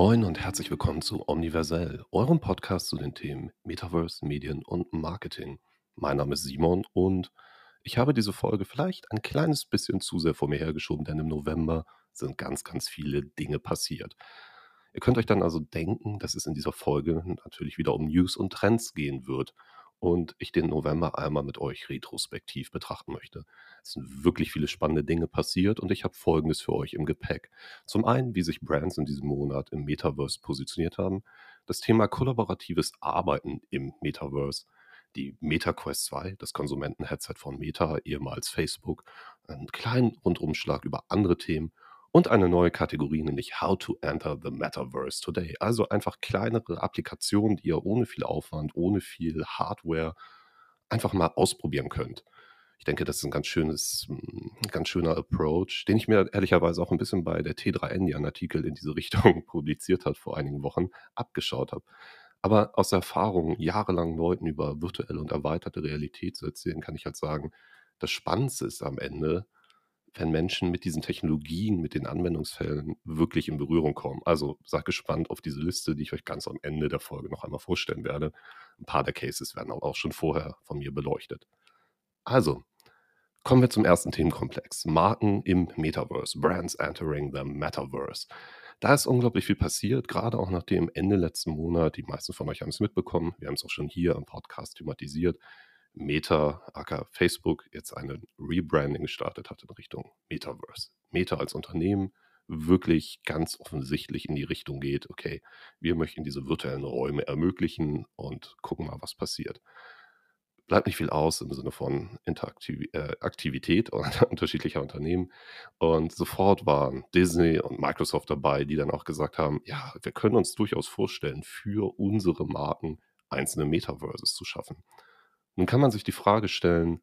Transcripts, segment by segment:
Moin und herzlich willkommen zu Omniversell, eurem Podcast zu den Themen Metaverse, Medien und Marketing. Mein Name ist Simon und ich habe diese Folge vielleicht ein kleines bisschen zu sehr vor mir hergeschoben, denn im November sind ganz, ganz viele Dinge passiert. Ihr könnt euch dann also denken, dass es in dieser Folge natürlich wieder um News und Trends gehen wird und ich den November einmal mit euch retrospektiv betrachten möchte. Es sind wirklich viele spannende Dinge passiert und ich habe Folgendes für euch im Gepäck. Zum einen, wie sich Brands in diesem Monat im Metaverse positioniert haben, das Thema kollaboratives Arbeiten im Metaverse, die MetaQuest 2, das Konsumentenheadset von Meta, ehemals Facebook, einen kleinen Rundumschlag über andere Themen und eine neue Kategorie, nämlich How to Enter the Metaverse Today. Also einfach kleinere Applikationen, die ihr ohne viel Aufwand, ohne viel Hardware einfach mal ausprobieren könnt. Ich denke, das ist ein ganz schönes, hm, ganz schöner Approach, den ich mir ehrlicherweise auch ein bisschen bei der T3N, die einen Artikel in diese Richtung publiziert hat vor einigen Wochen, abgeschaut habe. Aber aus Erfahrung, jahrelang Leuten über virtuelle und erweiterte Realität zu erzählen, kann ich halt sagen, das Spannendste ist am Ende, wenn Menschen mit diesen Technologien, mit den Anwendungsfällen wirklich in Berührung kommen. Also seid gespannt auf diese Liste, die ich euch ganz am Ende der Folge noch einmal vorstellen werde. Ein paar der Cases werden auch schon vorher von mir beleuchtet. Also, kommen wir zum ersten Themenkomplex. Marken im Metaverse. Brands entering the Metaverse. Da ist unglaublich viel passiert, gerade auch nachdem Ende letzten Monat, die meisten von euch haben es mitbekommen, wir haben es auch schon hier im Podcast thematisiert, Meta, aka Facebook, jetzt eine Rebranding gestartet hat in Richtung Metaverse. Meta als Unternehmen wirklich ganz offensichtlich in die Richtung geht, okay, wir möchten diese virtuellen Räume ermöglichen und gucken mal, was passiert. Bleibt nicht viel aus im Sinne von Interaktivität äh, unterschiedlicher Unternehmen. Und sofort waren Disney und Microsoft dabei, die dann auch gesagt haben, ja, wir können uns durchaus vorstellen, für unsere Marken einzelne Metaverses zu schaffen. Nun kann man sich die Frage stellen,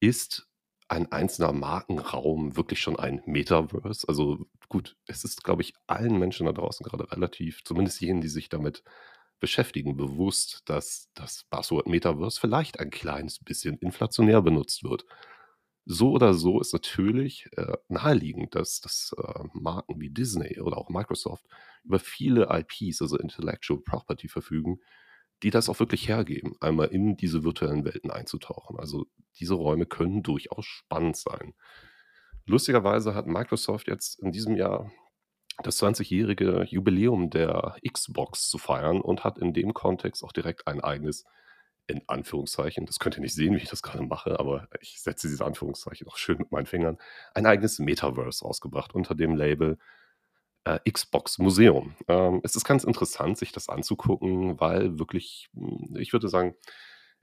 ist ein einzelner Markenraum wirklich schon ein Metaverse? Also gut, es ist, glaube ich, allen Menschen da draußen gerade relativ, zumindest jenen, die sich damit beschäftigen, bewusst, dass das Buzzword Metaverse vielleicht ein kleines bisschen inflationär benutzt wird. So oder so ist natürlich äh, naheliegend, dass, dass äh, Marken wie Disney oder auch Microsoft über viele IPs, also Intellectual Property, verfügen, die das auch wirklich hergeben, einmal in diese virtuellen Welten einzutauchen. Also diese Räume können durchaus spannend sein. Lustigerweise hat Microsoft jetzt in diesem Jahr das 20-jährige Jubiläum der Xbox zu feiern und hat in dem Kontext auch direkt ein eigenes, in Anführungszeichen, das könnt ihr nicht sehen, wie ich das gerade mache, aber ich setze diese Anführungszeichen auch schön mit meinen Fingern, ein eigenes Metaverse rausgebracht unter dem Label äh, Xbox Museum. Ähm, es ist ganz interessant, sich das anzugucken, weil wirklich, hm, ich würde sagen,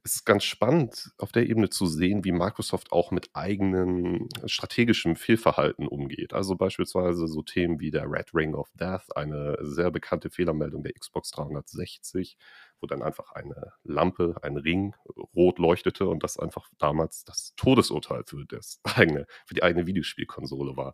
es ist ganz spannend, auf der Ebene zu sehen, wie Microsoft auch mit eigenem strategischem Fehlverhalten umgeht. Also beispielsweise so Themen wie der Red Ring of Death, eine sehr bekannte Fehlermeldung der Xbox 360, wo dann einfach eine Lampe, ein Ring rot leuchtete und das einfach damals das Todesurteil für, das eigene, für die eigene Videospielkonsole war.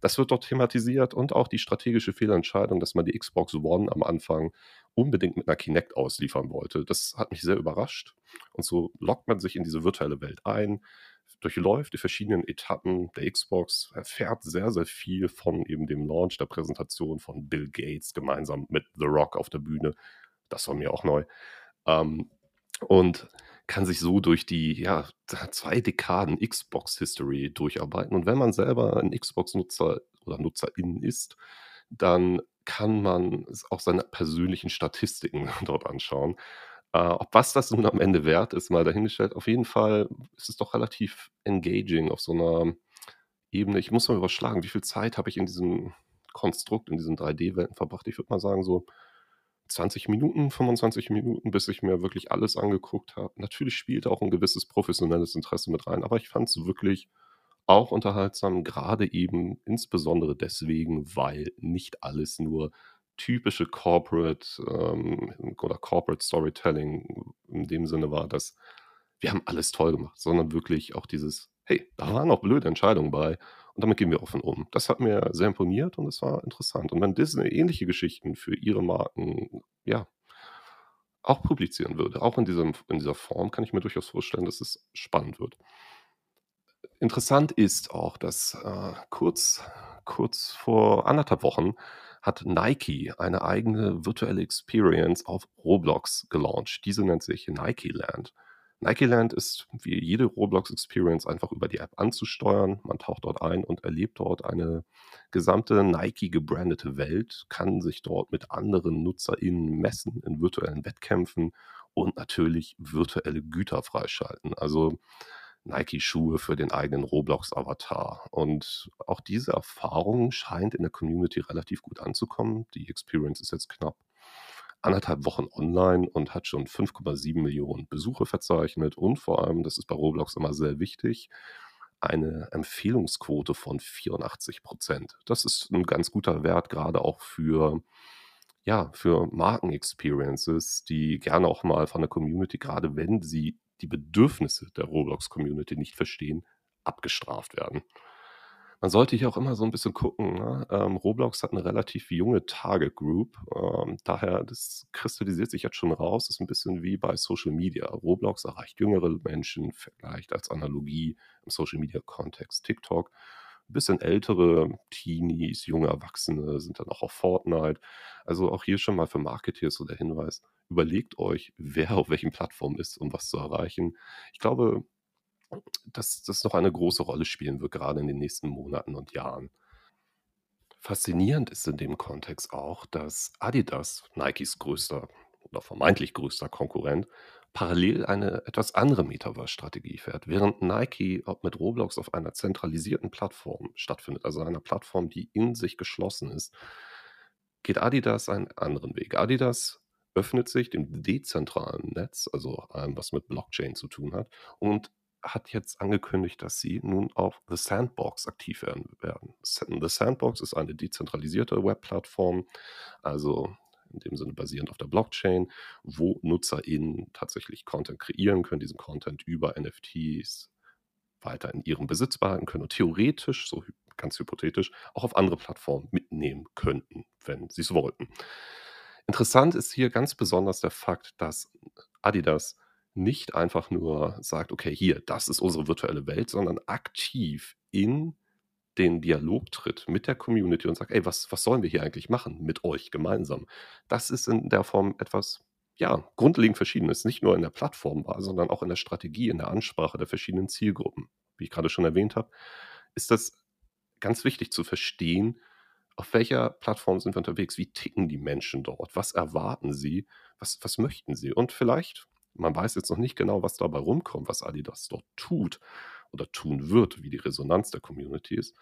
Das wird dort thematisiert und auch die strategische Fehlentscheidung, dass man die Xbox One am Anfang unbedingt mit einer Kinect ausliefern wollte. Das hat mich sehr überrascht. Und so lockt man sich in diese virtuelle Welt ein, durchläuft die verschiedenen Etappen der Xbox, erfährt sehr, sehr viel von eben dem Launch der Präsentation von Bill Gates gemeinsam mit The Rock auf der Bühne das war mir auch neu. Ähm, und kann sich so durch die ja, zwei Dekaden Xbox-History durcharbeiten. Und wenn man selber ein Xbox-Nutzer oder Nutzerin ist, dann kann man auch seine persönlichen Statistiken dort anschauen. Äh, ob was das nun am Ende wert ist, mal dahingestellt. Auf jeden Fall ist es doch relativ engaging auf so einer Ebene. Ich muss mal überschlagen, wie viel Zeit habe ich in diesem Konstrukt, in diesen 3D-Welten verbracht? Ich würde mal sagen, so 20 Minuten, 25 Minuten, bis ich mir wirklich alles angeguckt habe. Natürlich spielt auch ein gewisses professionelles Interesse mit rein, aber ich fand es wirklich auch unterhaltsam, gerade eben insbesondere deswegen, weil nicht alles nur typische Corporate ähm, oder Corporate Storytelling in dem Sinne war, dass wir haben alles toll gemacht, sondern wirklich auch dieses, hey, da waren auch blöde Entscheidungen bei und damit gehen wir offen um. Das hat mir sehr imponiert und es war interessant. Und wenn Disney ähnliche Geschichten für ihre Marken, ja, auch publizieren würde, auch in, diesem, in dieser Form, kann ich mir durchaus vorstellen, dass es spannend wird. Interessant ist auch, dass äh, kurz, kurz vor anderthalb Wochen hat Nike eine eigene virtuelle Experience auf Roblox gelauncht. Diese nennt sich Nike Land. Nike Land ist wie jede Roblox Experience einfach über die App anzusteuern. Man taucht dort ein und erlebt dort eine gesamte Nike gebrandete Welt, kann sich dort mit anderen NutzerInnen messen in virtuellen Wettkämpfen und natürlich virtuelle Güter freischalten. Also Nike-Schuhe für den eigenen Roblox-Avatar. Und auch diese Erfahrung scheint in der Community relativ gut anzukommen. Die Experience ist jetzt knapp anderthalb Wochen online und hat schon 5,7 Millionen Besuche verzeichnet und vor allem, das ist bei Roblox immer sehr wichtig, eine Empfehlungsquote von 84 Prozent. Das ist ein ganz guter Wert, gerade auch für ja, für Markenexperiences, die gerne auch mal von der Community, gerade wenn sie die Bedürfnisse der Roblox-Community nicht verstehen, abgestraft werden. Man sollte hier auch immer so ein bisschen gucken, ne? Ähm, Roblox hat eine relativ junge Target Group, ähm, daher das kristallisiert sich jetzt schon raus, ist ein bisschen wie bei Social Media. Roblox erreicht jüngere Menschen, vielleicht als Analogie im Social Media Kontext TikTok. Ein bisschen ältere Teenies, junge Erwachsene sind dann auch auf Fortnite. Also auch hier schon mal für Marketeers so der Hinweis: Überlegt euch, wer auf welchen Plattformen ist, um was zu erreichen. Ich glaube, dass das noch eine große Rolle spielen wird, gerade in den nächsten Monaten und Jahren. Faszinierend ist in dem Kontext auch, dass Adidas, Nikes größter oder vermeintlich größter Konkurrent, parallel eine etwas andere Metaverse-Strategie fährt. Während Nike mit Roblox auf einer zentralisierten Plattform stattfindet, also einer Plattform, die in sich geschlossen ist, geht Adidas einen anderen Weg. Adidas öffnet sich dem dezentralen Netz, also allem, was mit Blockchain zu tun hat, und hat jetzt angekündigt, dass sie nun auf The Sandbox aktiv werden werden. The Sandbox ist eine dezentralisierte Webplattform, also in dem Sinne basierend auf der Blockchain, wo NutzerInnen tatsächlich Content kreieren können, diesen Content über NFTs weiter in ihrem Besitz behalten können und theoretisch, so ganz hypothetisch, auch auf andere Plattformen mitnehmen könnten, wenn sie es wollten. Interessant ist hier ganz besonders der Fakt, dass Adidas nicht einfach nur sagt, okay, hier, das ist unsere virtuelle Welt, sondern aktiv in den Dialog tritt mit der Community und sagt, ey, was, was sollen wir hier eigentlich machen mit euch gemeinsam? Das ist in der Form etwas, ja, grundlegend verschiedenes, nicht nur in der Plattform war, sondern auch in der Strategie, in der Ansprache der verschiedenen Zielgruppen. Wie ich gerade schon erwähnt habe, ist das ganz wichtig zu verstehen, auf welcher Plattform sind wir unterwegs, wie ticken die Menschen dort, was erwarten sie, was, was möchten sie und vielleicht man weiß jetzt noch nicht genau, was dabei rumkommt, was Adidas dort tut oder tun wird, wie die Resonanz der Community ist.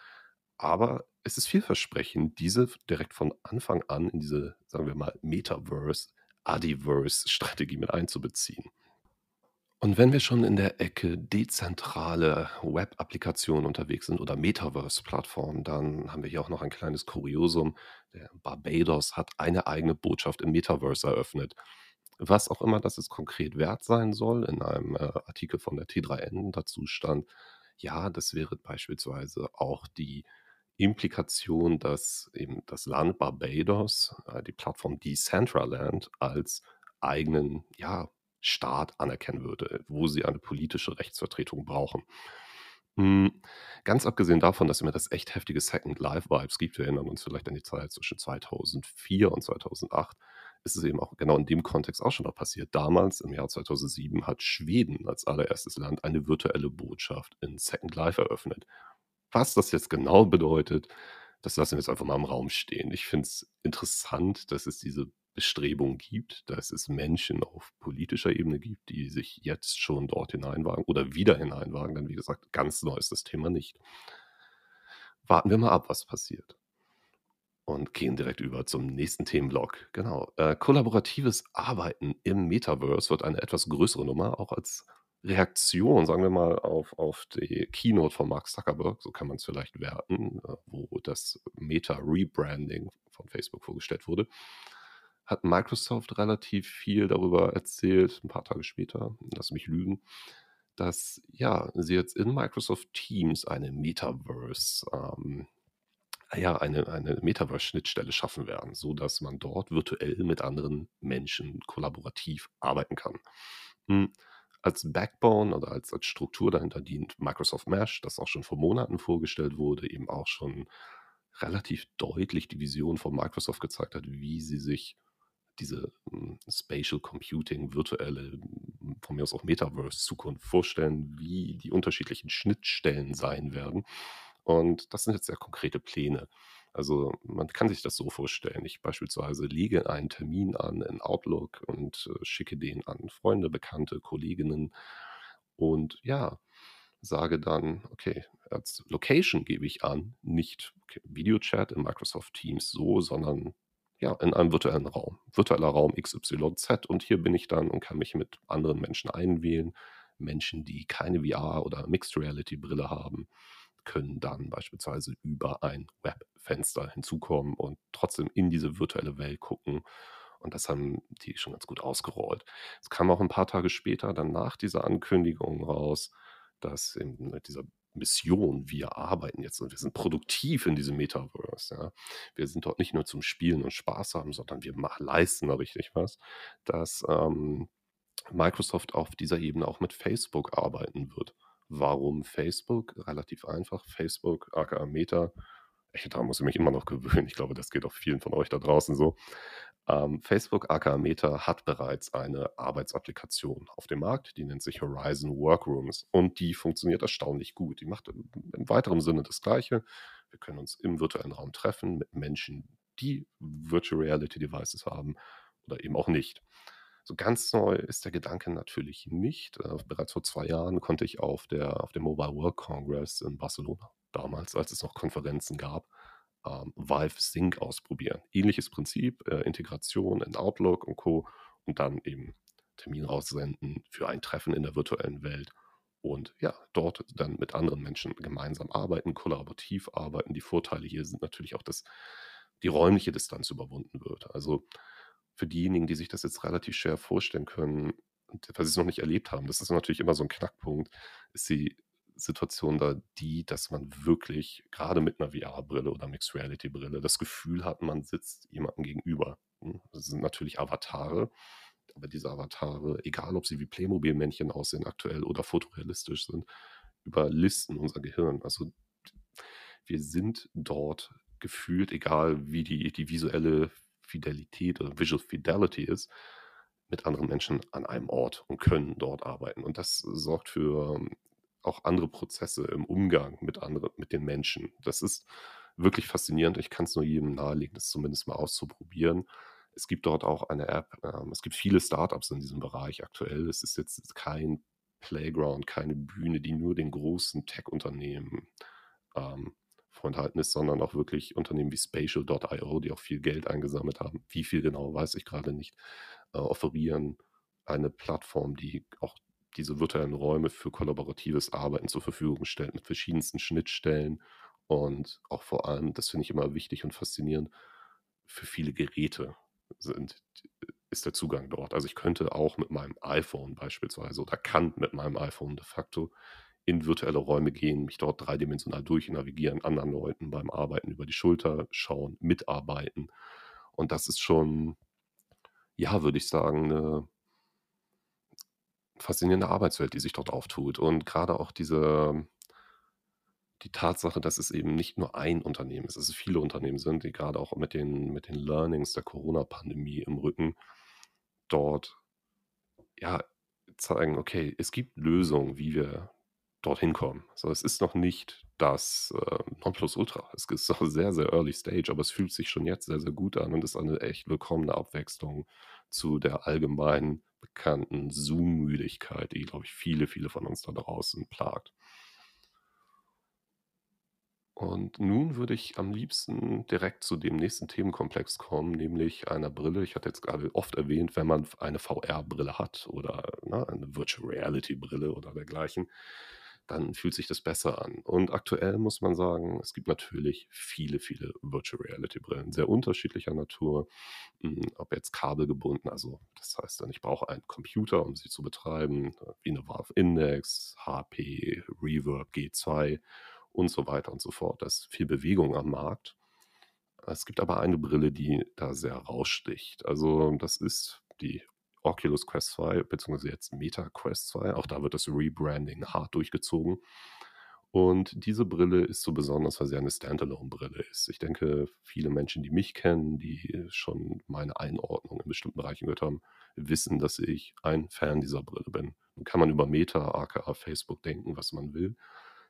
Aber es ist vielversprechend, diese direkt von Anfang an in diese, sagen wir mal, Metaverse, Adiverse-Strategie mit einzubeziehen. Und wenn wir schon in der Ecke dezentrale Web-Applikationen unterwegs sind oder Metaverse-Plattformen, dann haben wir hier auch noch ein kleines Kuriosum. Der Barbados hat eine eigene Botschaft im Metaverse eröffnet. Was auch immer das jetzt konkret wert sein soll, in einem äh, Artikel von der T3N dazu stand, ja, das wäre beispielsweise auch die Implikation, dass eben das Land Barbados äh, die Plattform Decentraland als eigenen ja, Staat anerkennen würde, wo sie eine politische Rechtsvertretung brauchen. Hm, ganz abgesehen davon, dass mir das echt heftige Second Life Vibes gibt, wir erinnern uns vielleicht an die Zeit zwischen 2004 und 2008, ist es eben auch genau in dem Kontext auch schon noch passiert. Damals, im Jahr 2007, hat Schweden als allererstes Land eine virtuelle Botschaft in Second Life eröffnet. Was das jetzt genau bedeutet, das lassen wir jetzt einfach mal im Raum stehen. Ich finde es interessant, dass es diese Bestrebung gibt, dass es Menschen auf politischer Ebene gibt, die sich jetzt schon dort hineinwagen oder wieder hineinwagen, denn wie gesagt, ganz neu ist das Thema nicht. Warten wir mal ab, was passiert und gehen direkt über zum nächsten Themenblock. Genau. Äh, kollaboratives Arbeiten im Metaverse wird eine etwas größere Nummer, auch als Reaktion, sagen wir mal, auf, auf die Keynote von Mark Zuckerberg, so kann man es vielleicht werten, äh, wo das Meta-Rebranding von Facebook vorgestellt wurde, hat Microsoft relativ viel darüber erzählt, ein paar Tage später, lass mich lügen, dass ja, sie jetzt in Microsoft Teams eine Metaverse ähm, ja, eine, eine Metaverse-Schnittstelle schaffen werden, sodass man dort virtuell mit anderen Menschen kollaborativ arbeiten kann. Hm, als Backbone oder als, als Struktur dahinter dient Microsoft Mesh, das auch schon vor Monaten vorgestellt wurde, eben auch schon relativ deutlich die Vision von Microsoft gezeigt hat, wie sie sich diese hm, Spatial Computing, virtuelle, hm, von mir aus auch Metaverse-Zukunft vorstellen, wie die unterschiedlichen Schnittstellen sein werden. Und das sind jetzt sehr konkrete Pläne. Also man kann sich das so vorstellen. Ich beispielsweise lege einen Termin an in Outlook und äh, schicke den an Freunde, Bekannte, Kolleginnen und ja, sage dann, okay, als Location gebe ich an, nicht okay, Videochat in Microsoft Teams so, sondern ja, in einem virtuellen Raum. Virtueller Raum XYZ und hier bin ich dann und kann mich mit anderen Menschen einwählen. Menschen, die keine VR oder Mixed Reality Brille haben, können dann beispielsweise über ein Webfenster hinzukommen und trotzdem in diese virtuelle Welt gucken. Und das haben die schon ganz gut ausgerollt. Es kam auch ein paar Tage später dann nach dieser Ankündigung raus, dass in dieser Mission, wir arbeiten jetzt und wir sind produktiv in diesem Metaverse. Ja. Wir sind dort nicht nur zum Spielen und Spaß haben, sondern wir machen, leisten da richtig was, dass ähm, Microsoft auf dieser Ebene auch mit Facebook arbeiten wird. Warum Facebook? Relativ einfach. Facebook, aka Meta. Ich, da muss ich mich immer noch gewöhnen. Ich glaube, das geht auch vielen von euch da draußen so. Ähm, Facebook, aka Meta, hat bereits eine Arbeitsapplikation auf dem Markt, die nennt sich Horizon Workrooms und die funktioniert erstaunlich gut. Die macht im, im weiteren Sinne das Gleiche. Wir können uns im virtuellen Raum treffen mit Menschen, die Virtual Reality Devices haben oder eben auch nicht. So ganz neu ist der Gedanke natürlich nicht. Äh, bereits vor zwei Jahren konnte ich auf, der, auf dem Mobile World Congress in Barcelona, damals, als es noch Konferenzen gab, ähm, Valve Sync ausprobieren. Ähnliches Prinzip, äh, Integration in Outlook und Co. Und dann eben Termin raussenden für ein Treffen in der virtuellen Welt. Und ja, dort dann mit anderen Menschen gemeinsam arbeiten, kollaborativ arbeiten. Die Vorteile hier sind natürlich auch, dass die räumliche Distanz überwunden wird. Also für diejenigen, die sich das jetzt relativ schwer vorstellen können, weil sie es noch nicht erlebt haben, das ist natürlich immer so ein Knackpunkt, ist die Situation da die, dass man wirklich gerade mit einer VR-Brille oder Mixed Reality-Brille das Gefühl hat, man sitzt jemandem gegenüber. Hm, das sind natürlich Avatare, aber diese Avatare, egal ob sie wie Playmobil-Männchen aussehen aktuell oder fotorealistisch sind, überlisten unser Gehirn. Also wir sind dort gefühlt, egal wie die, die visuelle Fidelität oder Visual Fidelity ist, mit anderen Menschen an einem Ort und können dort arbeiten. Und das sorgt für ähm, auch andere Prozesse im Umgang mit anderen, mit den Menschen. Das ist wirklich faszinierend. Ich kann es nur jedem nahelegen, das zumindest mal auszuprobieren. Es gibt dort auch eine App. Ähm, es gibt viele Startups in diesem Bereich aktuell. Es ist jetzt kein Playground, keine Bühne, die nur den großen Tech-Unternehmen ähm, vorenthalten ist, sondern auch wirklich Unternehmen wie Spatial.io, die auch viel Geld eingesammelt haben, wie viel genau, weiß ich gerade nicht, äh, offerieren eine Plattform, die auch diese virtuellen Räume für kollaboratives Arbeiten zur Verfügung stellt, mit verschiedensten Schnittstellen. Und auch vor allem, das finde ich immer wichtig und faszinierend, für viele Geräte sind, ist der Zugang dort. Also ich könnte auch mit meinem iPhone beispielsweise oder kann mit meinem iPhone de facto in virtuelle Räume gehen, mich dort dreidimensional durchnavigieren, anderen Leuten beim Arbeiten über die Schulter schauen, mitarbeiten. Und das ist schon, ja, würde ich sagen, eine faszinierende Arbeitswelt, die sich dort auftut. Und gerade auch diese, die Tatsache, dass es eben nicht nur ein Unternehmen ist, dass es viele Unternehmen sind, die gerade auch mit den, mit den Learnings der Corona-Pandemie im Rücken dort ja zeigen, okay, es gibt Lösungen, wie wir dorthin kommen. So, es ist noch nicht das äh, Nonplusultra. Es ist noch sehr, sehr early stage, aber es fühlt sich schon jetzt sehr, sehr gut an und ist eine echt willkommene Abwechslung zu der allgemein bekannten Zoom-Müdigkeit, die, glaube ich, viele, viele von uns da draußen plagt. Und nun würde ich am liebsten direkt zu dem nächsten Themenkomplex kommen, nämlich einer Brille. Ich hatte jetzt gerade oft erwähnt, wenn man eine VR-Brille hat oder ne, eine Virtual Reality-Brille oder dergleichen, dann fühlt sich das besser an. Und aktuell muss man sagen, es gibt natürlich viele, viele Virtual Reality Brillen, sehr unterschiedlicher Natur, hm, ob jetzt kabelgebunden, also das heißt dann, ich brauche einen Computer, um sie zu betreiben, wie eine Valve Index, HP, Reverb G2 und so weiter und so fort. Da ist viel Bewegung am Markt. Es gibt aber eine Brille, die da sehr raussticht. Also das ist die Oculus Quest 2, beziehungsweise jetzt Meta Quest 2. Auch da wird das Rebranding hart durchgezogen. Und diese Brille ist so besonders, weil sie eine Standalone-Brille ist. Ich denke, viele Menschen, die mich kennen, die schon meine Einordnung in bestimmten Bereichen gehört haben, wissen, dass ich ein Fan dieser Brille bin. Nun kann man über Meta, aka Facebook denken, was man will.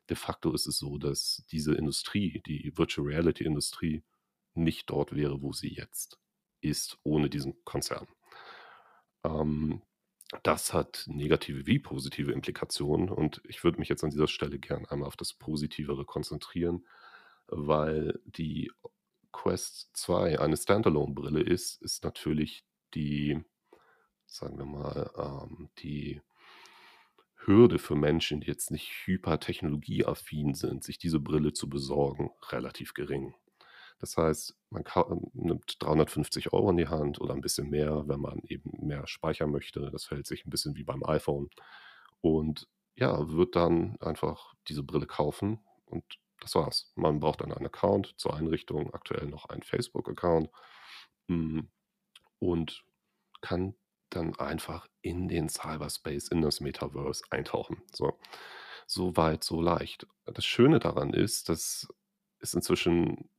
De facto ist es so, dass diese Industrie, die Virtual Reality Industrie, nicht dort wäre, wo sie jetzt ist, ohne diesen Konzern. Ähm, das hat negative wie positive Implikationen und ich würde mich jetzt an dieser Stelle gern einmal auf das Positivere konzentrieren, weil die Quest 2 eine Standalone-Brille ist, ist natürlich die, sagen wir mal, ähm, die Hürde für Menschen, die jetzt nicht hypertechnologieaffin sind, sich diese Brille zu besorgen, relativ gering. Das heißt, man nimmt 350 Euro in die Hand oder ein bisschen mehr, wenn man eben mehr speichern möchte. Das verhält sich ein bisschen wie beim iPhone. Und ja, wird dann einfach diese Brille kaufen und das war's. Man braucht dann einen Account zur Einrichtung, aktuell noch einen Facebook-Account hm, und kann dann einfach in den Cyberspace, in das Metaverse eintauchen. So, so weit, so leicht. Das Schöne daran ist, dass es inzwischen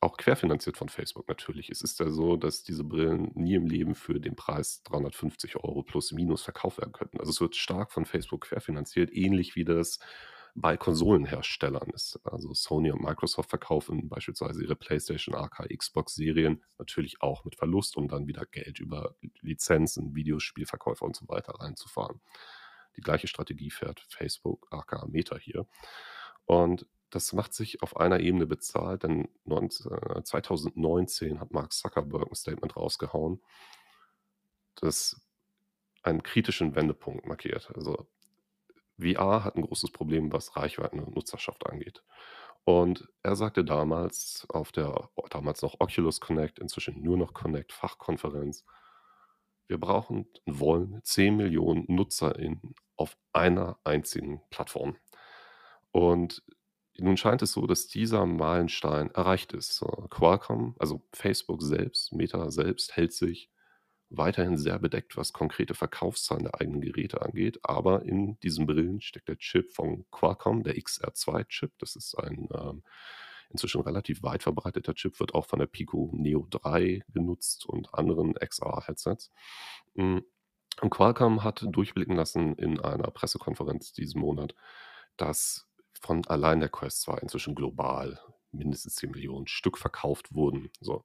auch querfinanziert von Facebook natürlich. Es ist ja so, dass diese Brillen nie im Leben für den Preis 350 Euro plus minus verkauft werden könnten. Also es wird stark von Facebook querfinanziert, ähnlich wie das bei Konsolenherstellern ist. Also Sony und Microsoft verkaufen beispielsweise ihre PlayStation, AK, Xbox-Serien natürlich auch mit Verlust, um dann wieder Geld über Lizenzen, Videospielverkäufer und so weiter reinzufahren. Die gleiche Strategie fährt Facebook, AK, Meta hier. Und das macht sich auf einer Ebene bezahlt, denn 2019 äh, hat Mark Zuckerberg ein Statement rausgehauen, das einen kritischen Wendepunkt markiert. Also VR hat ein großes Problem, was Reichweiten und Nutzerschaft angeht. Und er sagte damals auf der damals noch Oculus Connect, inzwischen nur noch Connect Fachkonferenz, wir brauchen und wollen 10 Millionen NutzerInnen auf einer einzigen Plattform. Und nun scheint es so, dass dieser Meilenstein erreicht ist. Qualcomm, also Facebook selbst, Meta selbst, hält sich weiterhin sehr bedeckt, was konkrete Verkaufszahlen der eigenen Geräte angeht. Aber in diesen Brillen steckt der Chip von Qualcomm, der XR2-Chip. Das ist ein ähm, inzwischen relativ weit verbreiteter Chip, wird auch von der Pico Neo 3 genutzt und anderen XR-Headsets. Mm, und Qualcomm hat durchblicken lassen in einer Pressekonferenz diesen Monat, dass von allein der Quest 2 inzwischen global mindestens 10 Millionen Stück verkauft wurden. So.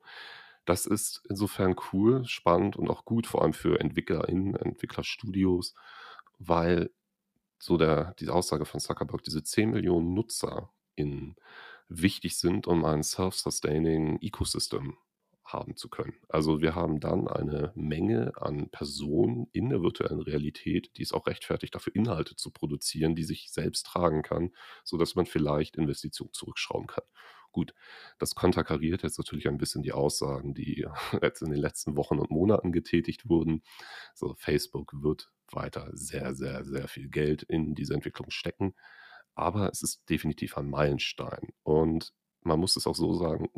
Das ist insofern cool, spannend und auch gut, vor allem für EntwicklerInnen, Entwicklerstudios, weil so der, die Aussage von Zuckerberg, diese 10 Millionen NutzerInnen wichtig sind, um ein self-sustaining Ecosystem haben zu können. Also wir haben dann eine Menge an Personen in der virtuellen Realität, die es auch rechtfertigt, dafür Inhalte zu produzieren, die sich selbst tragen kann, sodass man vielleicht Investitionen zurückschrauben kann. Gut, das konterkariert jetzt natürlich ein bisschen die Aussagen, die jetzt in den letzten Wochen und Monaten getätigt wurden. So, Facebook wird weiter sehr, sehr, sehr viel Geld in diese Entwicklung stecken. Aber es ist definitiv ein Meilenstein. Und man muss es auch so sagen,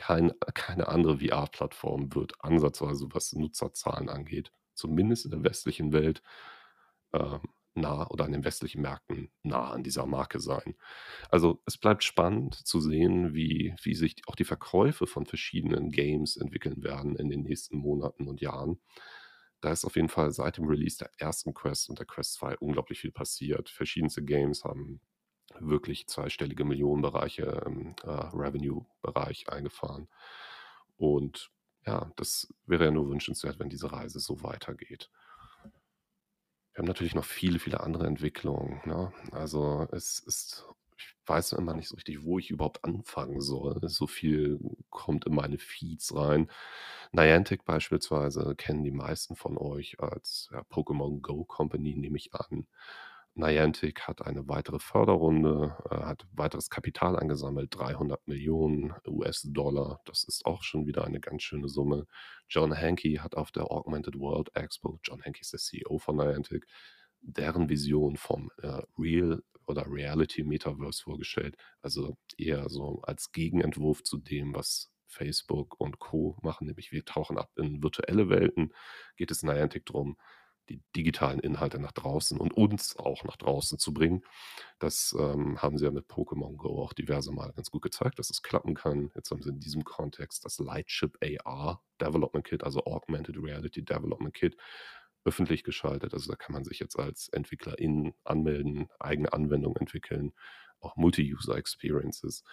kein, keine andere VR-Plattform wird ansatzweise, was Nutzerzahlen angeht, zumindest in der westlichen Welt, äh, nah oder an den westlichen Märkten nah an dieser Marke sein. Also es bleibt spannend zu sehen, wie, wie sich auch die Verkäufe von verschiedenen Games entwickeln werden in den nächsten Monaten und Jahren. Da ist auf jeden Fall seit dem Release der ersten Quest und der Quest 2 unglaublich viel passiert. Verschiedenste Games haben wirklich zweistellige Millionenbereiche im äh, Revenue-Bereich eingefahren. Und ja, das wäre ja nur wünschenswert, wenn diese Reise so weitergeht. Wir haben natürlich noch viele, viele andere Entwicklungen. Ne? Also es ist, ich weiß immer nicht so richtig, wo ich überhaupt anfangen soll. So viel kommt in meine Feeds rein. Niantic beispielsweise kennen die meisten von euch als ja, Pokémon Go Company, nehme ich an. Niantic hat eine weitere Förderrunde, äh, hat weiteres Kapital angesammelt, 300 Millionen US-Dollar. Das ist auch schon wieder eine ganz schöne Summe. John Hankey hat auf der Augmented World Expo, John Hankey ist der CEO von Niantic, deren Vision vom äh, Real oder Reality Metaverse vorgestellt. Also eher so als Gegenentwurf zu dem, was Facebook und Co. machen, nämlich wir tauchen ab in virtuelle Welten, geht es Niantic darum, die digitalen Inhalte nach draußen und uns auch nach draußen zu bringen. Das ähm, haben sie ja mit Pokémon Go auch diverse Mal ganz gut gezeigt, dass es klappen kann. Jetzt haben sie in diesem Kontext das Lightship AR Development Kit, also Augmented Reality Development Kit, öffentlich geschaltet. Also da kann man sich jetzt als Entwicklerin anmelden, eigene Anwendungen entwickeln, auch Multi-User Experiences.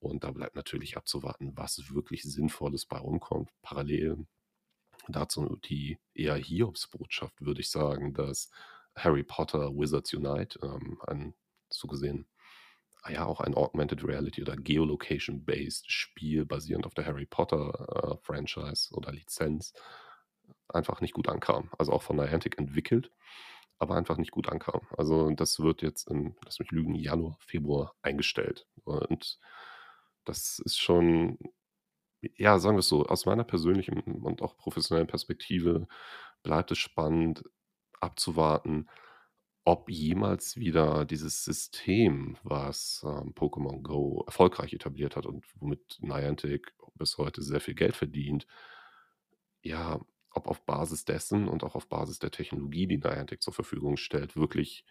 Und da bleibt natürlich abzuwarten, was wirklich Sinnvolles bei rumkommt. Parallel dazu die eher Hiobsbotschaft, würde ich sagen, dass Harry Potter Wizards Unite, ähm, ein zugesehen, ah ja, auch ein Augmented Reality oder Geolocation-based Spiel basierend auf der Harry Potter äh, Franchise oder Lizenz, einfach nicht gut ankam. Also auch von Niantic entwickelt, aber einfach nicht gut ankam. Also das wird jetzt im, lass mich lügen, Januar, Februar eingestellt. Und das ist schon, ja, sagen wir es so, aus meiner persönlichen und auch professionellen Perspektive bleibt es spannend abzuwarten, ob jemals wieder dieses System, was ähm, Pokémon Go erfolgreich etabliert hat und womit Niantic bis heute sehr viel Geld verdient, ja, ob auf Basis dessen und auch auf Basis der Technologie, die Niantic zur Verfügung stellt, wirklich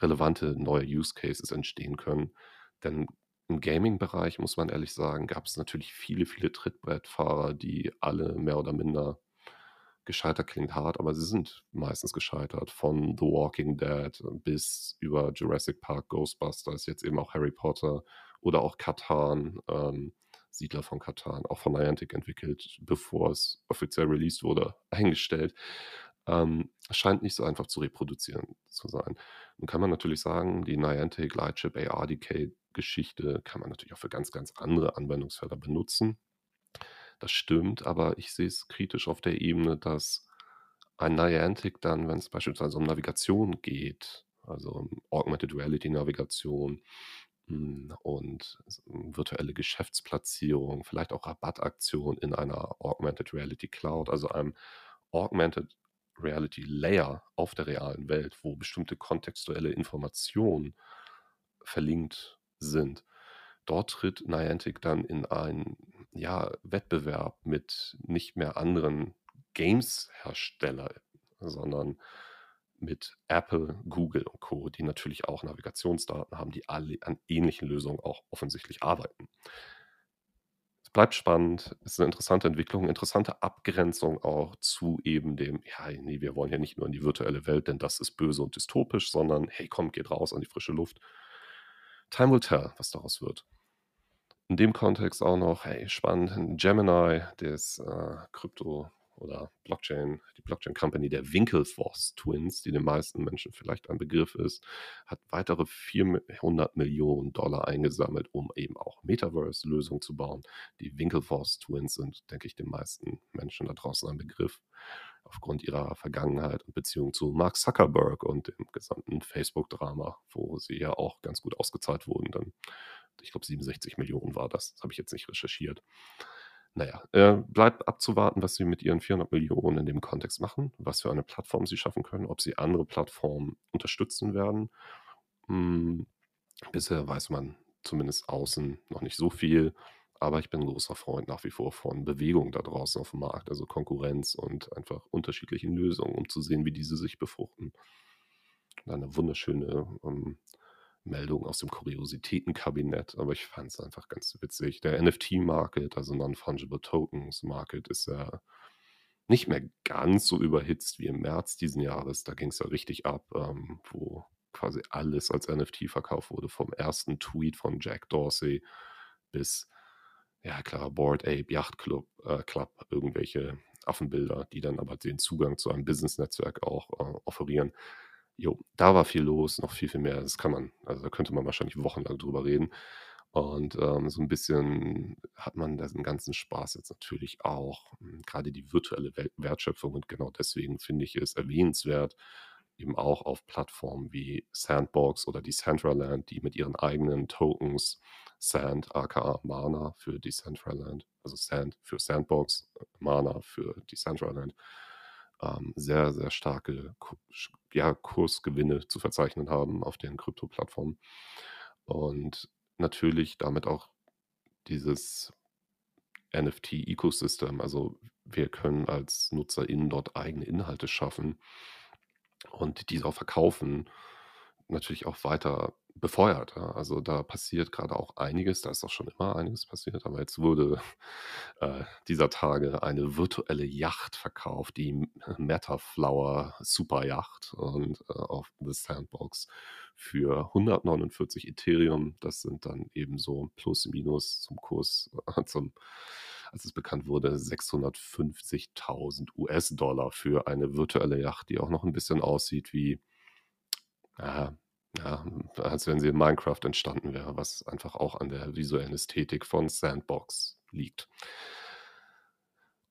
relevante neue Use Cases entstehen können. Denn im Gaming-Bereich, muss man ehrlich sagen, gab es natürlich viele, viele Trittbrettfahrer, die alle mehr oder minder gescheitert klingt hart, aber sie sind meistens gescheitert. Von The Walking Dead bis über Jurassic Park, Ghostbusters, jetzt eben auch Harry Potter oder auch Katan, ähm, Siedler von Katan, auch von Niantic entwickelt, bevor es offiziell released wurde, eingestellt. Ähm, scheint nicht so einfach zu reproduzieren zu sein. Nun kann man natürlich sagen, die Niantic Lightship ARDK Geschichte kann man natürlich auch für ganz, ganz andere Anwendungsfelder benutzen. Das stimmt, aber ich sehe es kritisch auf der Ebene, dass ein Niantic dann, wenn es beispielsweise um Navigation geht, also um Augmented Reality Navigation hm, und virtuelle Geschäftsplatzierung, vielleicht auch Rabattaktion in einer Augmented Reality Cloud, also einem Augmented Reality Layer auf der realen Welt, wo bestimmte kontextuelle Informationen verlinkt sind. Dort tritt Niantic dann in einen ja, Wettbewerb mit nicht mehr anderen Games-Herstellern, sondern mit Apple, Google und Co., die natürlich auch Navigationsdaten haben, die alle an ähnlichen Lösungen auch offensichtlich arbeiten. Es bleibt spannend, es ist eine interessante Entwicklung, interessante Abgrenzung auch zu eben dem, ja, nee, wir wollen ja nicht nur in die virtuelle Welt, denn das ist böse und dystopisch, sondern hey, komm, geht raus an die frische Luft. Time will tell, was daraus wird. In dem Kontext auch noch, hey, spannend, Gemini, das äh, Krypto- oder Blockchain, die Blockchain Company der Winklevoss Twins, die den meisten Menschen vielleicht ein Begriff ist, hat weitere 400 Millionen Dollar eingesammelt, um eben auch Metaverse-Lösungen zu bauen. Die Winklevoss Twins sind, denke ich, den meisten Menschen da draußen ein Begriff aufgrund ihrer Vergangenheit und Beziehung zu Mark Zuckerberg und dem gesamten Facebook-Drama, wo sie ja auch ganz gut ausgezahlt wurden. Dann, ich glaube, 67 Millionen war das. Das habe ich jetzt nicht recherchiert. Naja, äh, bleibt abzuwarten, was sie mit ihren 400 Millionen in dem Kontext machen, was für eine Plattform sie schaffen können, ob sie andere Plattformen unterstützen werden. Hm, bisher weiß man zumindest außen noch nicht so viel. Aber ich bin ein großer Freund nach wie vor von Bewegung da draußen auf dem Markt, also Konkurrenz und einfach unterschiedlichen Lösungen, um zu sehen, wie diese sich befruchten. Eine wunderschöne ähm, Meldung aus dem Kuriositätenkabinett, aber ich fand es einfach ganz witzig. Der NFT-Market, also Non-Fungible Tokens Market, ist ja nicht mehr ganz so überhitzt wie im März diesen Jahres. Da ging es ja richtig ab, ähm, wo quasi alles als NFT verkauft wurde, vom ersten Tweet von Jack Dorsey bis ja klar, Board Ape, Yacht Club, äh, Club, irgendwelche Affenbilder, die dann aber den Zugang zu einem Business-Netzwerk auch äh, offerieren. Jo, da war viel los, noch viel, viel mehr. Das kann man, also da könnte man wahrscheinlich wochenlang drüber reden. Und ähm, so ein bisschen hat man diesen ganzen Spaß jetzt natürlich auch, hm, gerade die virtuelle Wertschöpfung. Und genau deswegen finde ich es erwähnenswert, eben auch auf Plattformen wie Sandbox oder Decentraland, die mit ihren eigenen Tokens Sand, aka Mana für Decentraland, also Sand für Sandbox, Mana für Decentraland, ähm, sehr, sehr starke ja, Kursgewinne zu verzeichnen haben auf den Krypto-Plattformen. Und natürlich damit auch dieses NFT-Ecosystem, also wir können als NutzerInnen dort eigene Inhalte schaffen und diese auch verkaufen, natürlich auch weiter befeuert. Ja. Also da passiert gerade auch einiges, da ist auch schon immer einiges passiert, aber jetzt wurde äh, dieser Tage eine virtuelle Yacht verkauft, die Metaflower Superyacht und äh, auf The Sandbox für 149 Ethereum. Das sind dann eben so plus minus zum Kurs, äh, zum, als es bekannt wurde, 650.000 US-Dollar für eine virtuelle Yacht, die auch noch ein bisschen aussieht wie ja, als wenn sie in Minecraft entstanden wäre, was einfach auch an der visuellen Ästhetik von Sandbox liegt.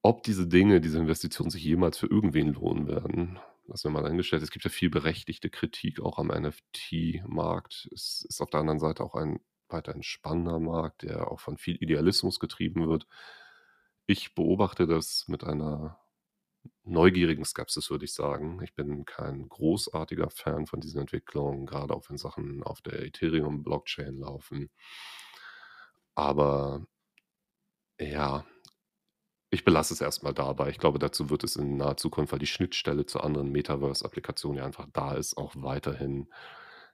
Ob diese Dinge, diese Investitionen sich jemals für irgendwen lohnen werden, lassen wir mal eingestellt. Es gibt ja viel berechtigte Kritik auch am NFT-Markt. Es ist auf der anderen Seite auch ein weiterhin spannender Markt, der auch von viel Idealismus getrieben wird. Ich beobachte das mit einer neugierigen Skepsis, würde ich sagen. Ich bin kein großartiger Fan von diesen Entwicklungen, gerade auch wenn Sachen auf der Ethereum-Blockchain laufen. Aber ja, ich belasse es erstmal dabei. Ich glaube, dazu wird es in naher Zukunft, weil die Schnittstelle zu anderen Metaverse-Applikationen ja einfach da ist, auch weiterhin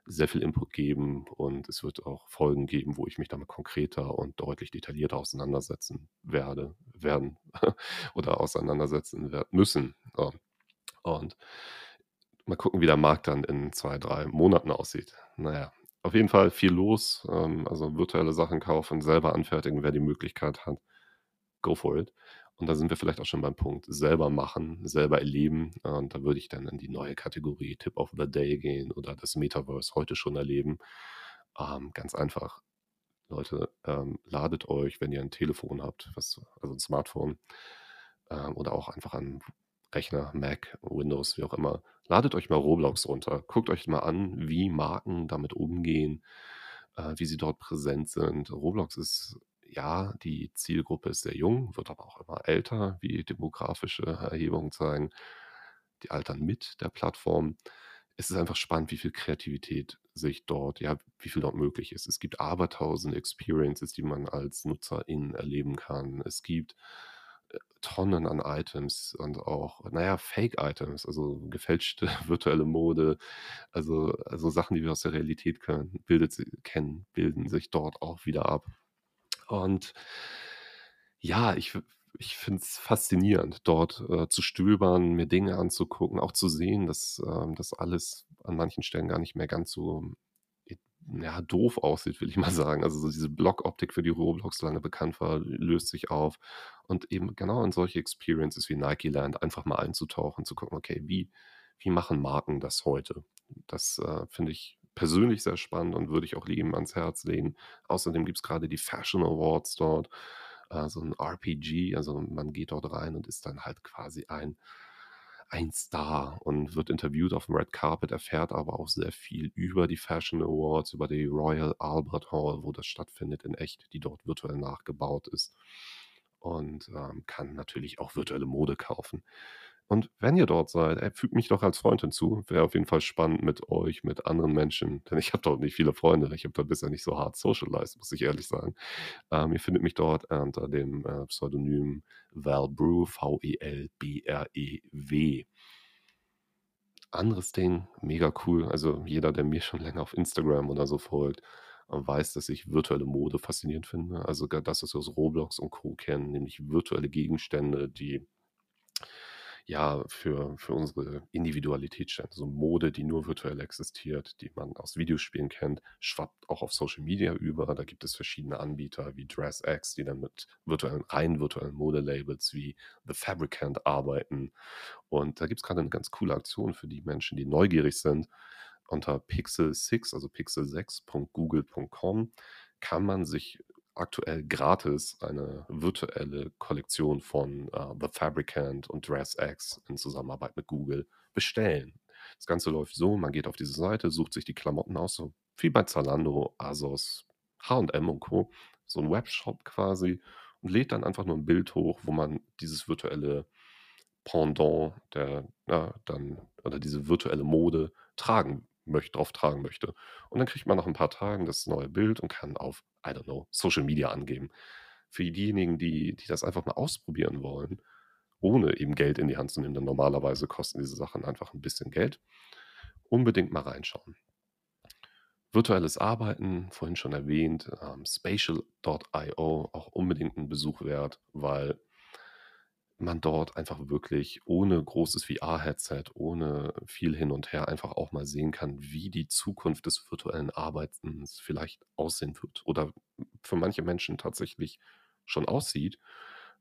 sehr viel Input geben und es wird auch Folgen geben, wo ich mich damit konkreter und deutlich detaillierter auseinandersetzen werde, werden oder auseinandersetzen werden müssen. Und mal gucken, wie der Markt dann in zwei, drei Monaten aussieht. Naja, auf jeden Fall viel los. Ähm, also virtuelle Sachen kaufen, selber anfertigen, wer die Möglichkeit hat. Go for it. Und da sind wir vielleicht auch schon beim Punkt selber machen, selber erleben. Und da würde ich dann in die neue Kategorie Tip of the Day gehen oder das Metaverse heute schon erleben. Ähm, ganz einfach. Leute, ähm, ladet euch, wenn ihr ein Telefon habt, was, also ein Smartphone ähm, oder auch einfach ein Rechner, Mac, Windows, wie auch immer, ladet euch mal Roblox runter. Guckt euch mal an, wie Marken damit umgehen, äh, wie sie dort präsent sind. Roblox ist ja, die Zielgruppe ist sehr jung, wird aber auch immer älter, wie demografische Erhebungen zeigen. Die altern mit der Plattform. Es ist einfach spannend, wie viel Kreativität sich dort, ja, wie viel dort möglich ist. Es gibt abertausend Experiences, die man als Nutzerin erleben kann. Es gibt äh, Tonnen an Items und auch, naja, Fake-Items, also gefälschte virtuelle Mode, also, also Sachen, die wir aus der Realität können, bildet, kennen, bilden sich dort auch wieder ab. Und ja, ich, ich finde es faszinierend, dort äh, zu stöbern, mir Dinge anzugucken, auch zu sehen, dass ähm, das alles an manchen Stellen gar nicht mehr ganz so ja, doof aussieht, will ich mal sagen. Also so diese Blockoptik, für die Roblox lange bekannt war, löst sich auf. Und eben genau in solche Experiences wie Nike Land einfach mal einzutauchen, zu gucken, okay, wie, wie machen Marken das heute? Das äh, finde ich persönlich sehr spannend und würde ich auch jedem ans Herz legen. Außerdem gibt es gerade die Fashion Awards dort, äh, so ein RPG, also man geht dort rein und ist dann halt quasi ein, ein Star und wird interviewt auf dem Red Carpet, erfährt aber auch sehr viel über die Fashion Awards, über die Royal Albert Hall, wo das stattfindet in echt, die dort virtuell nachgebaut ist und ähm, kann natürlich auch virtuelle Mode kaufen. Und wenn ihr dort seid, ey, fügt mich doch als Freund hinzu. Wäre auf jeden Fall spannend mit euch, mit anderen Menschen. Denn ich habe dort nicht viele Freunde. Ich habe dort bisher nicht so hart socialized, muss ich ehrlich sagen. Ähm, ihr findet mich dort unter dem äh, Pseudonym Valbrew, V-E-L-B-R-E-W. Anderes Ding, mega cool. Also jeder, der mir schon länger auf Instagram oder so folgt, weiß, dass ich virtuelle Mode faszinierend finde. Also das, was wir aus Roblox und Co. kennen, nämlich virtuelle Gegenstände, die ja, für, für unsere Individualität stellen. So Mode, die nur virtuell existiert, die man aus Videospielen kennt, schwappt auch auf Social Media über. Da gibt es verschiedene Anbieter wie DressX, die dann mit virtuellen, rein virtuellen Modelabels wie The Fabricant arbeiten. Und da gibt es gerade eine ganz coole Aktion für die Menschen, die neugierig sind. Unter Pixel6, also pixel6.google.com, kann man sich aktuell gratis eine virtuelle Kollektion von äh, The Fabricant und DressX in Zusammenarbeit mit Google bestellen. Das Ganze läuft so, man geht auf diese Seite, sucht sich die Klamotten aus, so wie bei Zalando, Asos, H&M und Co. So ein Webshop quasi und lädt dann einfach nur ein Bild hoch, wo man dieses virtuelle Pendant der, ja, dann, oder diese virtuelle Mode tragen möchte, drauf tragen möchte. Und dann kriegt man nach ein paar Tagen das neue Bild und kann auf, I don't know, Social Media angeben. Für diejenigen, die, die das einfach mal ausprobieren wollen, ohne eben Geld in die Hand zu nehmen, denn normalerweise kosten diese Sachen einfach ein bisschen Geld, unbedingt mal reinschauen. Virtuelles Arbeiten, vorhin schon erwähnt, ähm, spatial.io, auch unbedingt ein Besuch wert, weil man dort einfach wirklich ohne großes VR-Headset, ohne viel hin und her einfach auch mal sehen kann, wie die Zukunft des virtuellen Arbeitens vielleicht aussehen wird oder für manche Menschen tatsächlich schon aussieht.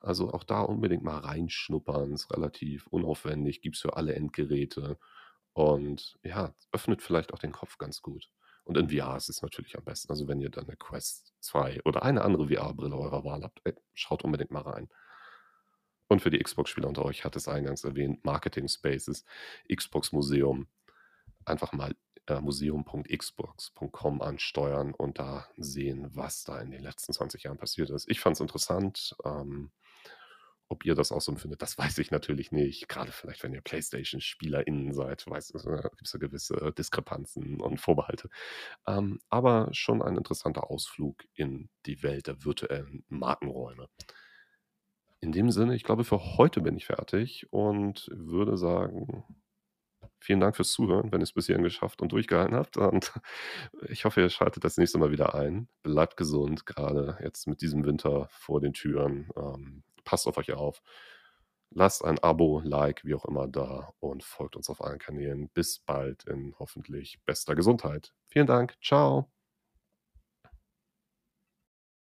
Also auch da unbedingt mal reinschnuppern, ist relativ unaufwendig, gibt es für alle Endgeräte und ja, öffnet vielleicht auch den Kopf ganz gut. Und in VR ist es natürlich am besten. Also wenn ihr dann eine Quest 2 oder eine andere VR-Brille eurer Wahl habt, ey, schaut unbedingt mal rein. Und für die Xbox-Spieler unter euch, hatte es eingangs erwähnt, Marketing Spaces, Xbox Museum. Einfach mal äh, museum.xbox.com ansteuern und da sehen, was da in den letzten 20 Jahren passiert ist. Ich fand es interessant. Ähm, ob ihr das auch so empfindet, das weiß ich natürlich nicht. Gerade vielleicht, wenn ihr PlayStation-SpielerInnen seid, äh, gibt es da gewisse Diskrepanzen und Vorbehalte. Ähm, aber schon ein interessanter Ausflug in die Welt der virtuellen Markenräume. In dem Sinne, ich glaube, für heute bin ich fertig und würde sagen, vielen Dank fürs Zuhören, wenn ihr es bis hierhin geschafft und durchgehalten habt. Und ich hoffe, ihr schaltet das nächste Mal wieder ein. Bleibt gesund, gerade jetzt mit diesem Winter vor den Türen. Ähm, passt auf euch auf. Lasst ein Abo, Like, wie auch immer da und folgt uns auf allen Kanälen. Bis bald in hoffentlich bester Gesundheit. Vielen Dank. Ciao.